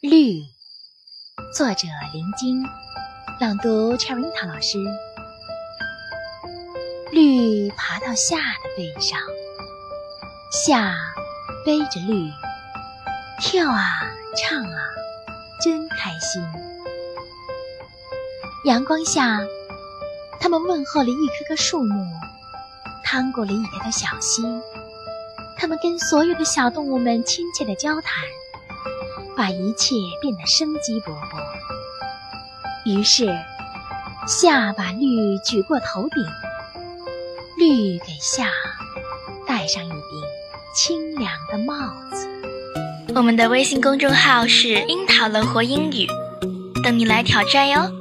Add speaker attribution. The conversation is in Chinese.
Speaker 1: 绿，作者林晶，朗读 Cherry 樱桃老师。绿爬到夏的背上，夏背着绿，跳啊唱啊，真开心。阳光下，他们问候了一棵棵树木，趟过了一条条小溪，他们跟所有的小动物们亲切的交谈。把一切变得生机勃勃。于是，夏把绿举过头顶，绿给夏戴上一顶清凉的帽子。
Speaker 2: 我们的微信公众号是“樱桃乐活英语”，等你来挑战哟。